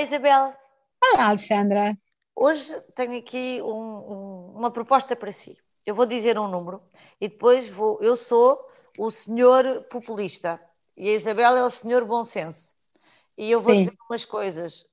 Olá, Isabel. Olá, Alexandra. Hoje tenho aqui um, um, uma proposta para si. Eu vou dizer um número e depois vou. Eu sou o senhor populista e a Isabel é o senhor bom senso. E eu vou Sim. dizer umas coisas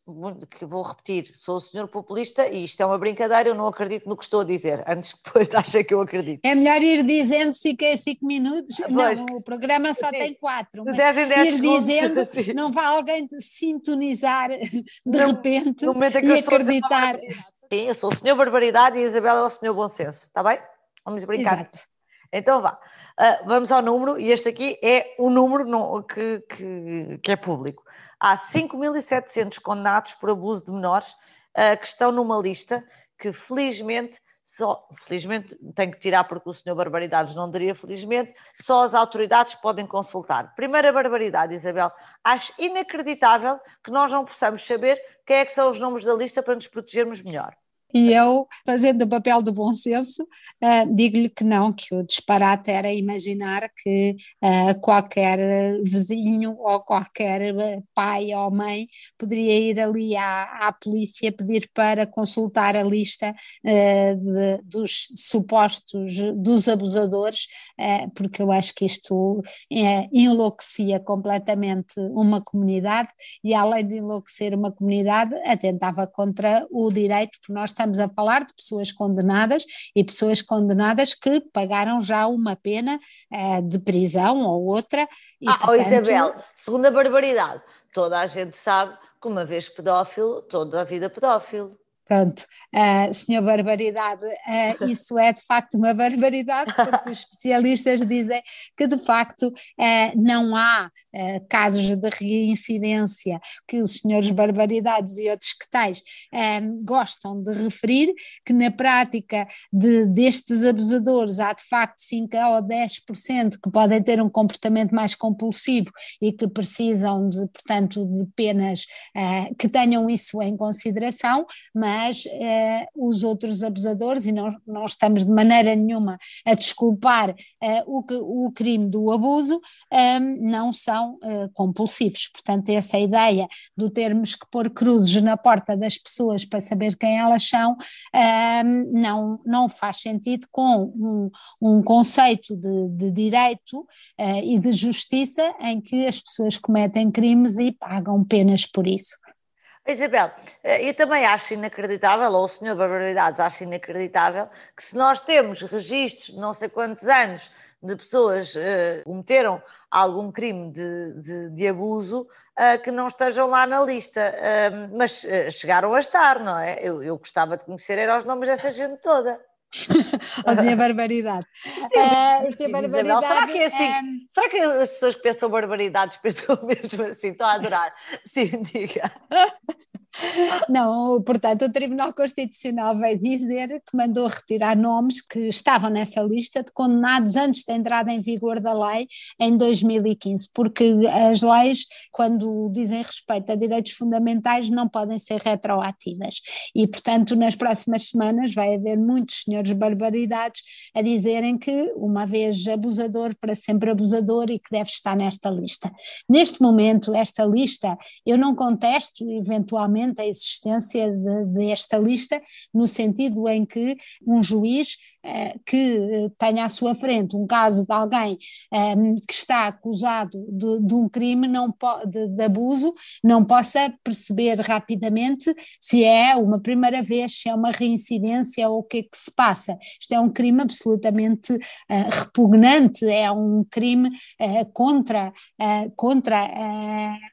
que vou repetir. Sou o senhor populista e isto é uma brincadeira, eu não acredito no que estou a dizer, antes que depois acha que eu acredito. É melhor ir dizendo se é 5 minutos. Pois. Não, o programa só Sim. tem 4. Mas 10 em 10 ir segundos. dizendo, Sim. não vai alguém sintonizar de no, repente no e acreditar. Sim, eu sou o senhor Barbaridade e a Isabela é o senhor Bom Senso, está bem? Vamos brincar. Exato. Então vá, uh, vamos ao número, e este aqui é o número no, que, que, que, é público. Há 5.700 condenados por abuso de menores uh, que estão numa lista que felizmente só, felizmente tem que tirar porque o senhor Barbaridades não daria felizmente, só as autoridades podem consultar. Primeira barbaridade, Isabel, acho inacreditável que nós não possamos saber quem é que são os nomes da lista para nos protegermos melhor. E eu, fazendo o papel do bom senso, uh, digo-lhe que não, que o disparate era imaginar que uh, qualquer vizinho ou qualquer pai ou mãe poderia ir ali à, à polícia pedir para consultar a lista uh, de, dos supostos, dos abusadores, porque eu acho que isto enlouquecia completamente uma comunidade e além de enlouquecer uma comunidade, atentava contra o direito, porque nós estamos a falar de pessoas condenadas e pessoas condenadas que pagaram já uma pena uh, de prisão ou outra. E, ah, portanto... oh Isabel, segunda barbaridade, toda a gente sabe que uma vez pedófilo, toda a vida pedófilo. Pronto, uh, senhor Barbaridade, uh, isso é de facto uma barbaridade, porque os especialistas dizem que de facto uh, não há casos de reincidência que os senhores Barbaridades e outros que tais gostam de referir, que na prática de, destes abusadores há de facto 5 ou 10% que podem ter um comportamento mais compulsivo e que precisam de, portanto, de penas que tenham isso em consideração, mas mas uh, os outros abusadores, e não, não estamos de maneira nenhuma a desculpar uh, o, o crime do abuso, ehm, não são uh, compulsivos. Portanto, essa ideia do termos que pôr cruzes na porta das pessoas para saber quem elas são, ehm, não, não faz sentido com um, um conceito de, de direito e de justiça em que as pessoas cometem crimes e pagam penas por isso. Isabel, eh, eu também acho inacreditável, ou o senhor Barbaridades acha inacreditável, que se nós temos registros de não sei quantos anos de pessoas uh, cometeram algum crime de, de, de abuso, uh, que não estejam lá na lista. Uh, mas chegaram a estar, não é? Eu, eu gostava de conhecer era os nomes dessa gente toda. Ou seja, barbaridade. Uh, sim, barbaridade será, que é assim, é... será que as pessoas que pensam barbaridades pensam mesmo assim? Estou a adorar. Sim, diga. Não, portanto, o Tribunal Constitucional veio dizer que mandou retirar nomes que estavam nessa lista de condenados antes da entrada em vigor da lei em 2015, porque as leis, quando dizem respeito a direitos fundamentais, não podem ser retroativas. E, portanto, nas próximas semanas vai haver muitos senhores barbaridades a dizerem que, uma vez abusador, para sempre abusador e que deve estar nesta lista. Neste momento, esta lista, eu não contesto, eventualmente, a existência de, desta lista, no sentido em que um juiz que tenha à sua frente um caso de alguém eh, que está acusado de, de um crime não de, de, abuso, não possa perceber rapidamente se é uma primeira vez, se é uma reincidência ou o que é que se passa. Isto é um crime absolutamente uh, repugnante, é um crime uh, contra, uh, contra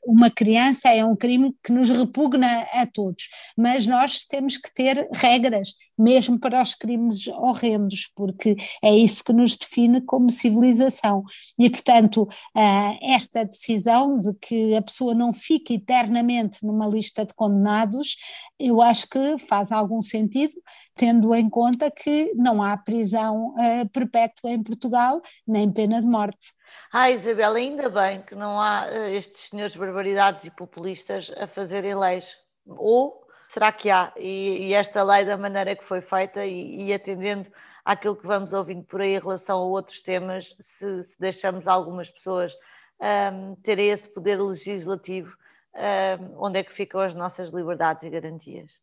uma criança, é um crime que nos repugna a todos, mas nós temos que ter regras, mesmo para os crimes horrendos, porque é isso que nos define como civilização. E, portanto, ah, esta decisão de que a pessoa não fique eternamente numa lista de condenados, eu acho que faz algum sentido, tendo em conta que não há prisão ah, perpétua em Portugal, nem pena de morte. Ah, Isabel, ainda bem que não há uh, estes senhores barbaridades e populistas a fazerem leis. Ou será que há? E, e esta lei, da maneira que foi feita e, e, atendendo àquilo que vamos ouvindo por aí em relação a outros temas, se, se deixamos algumas pessoas um, terem esse poder legislativo, uh, onde é que ficam as nossas liberdades e garantias.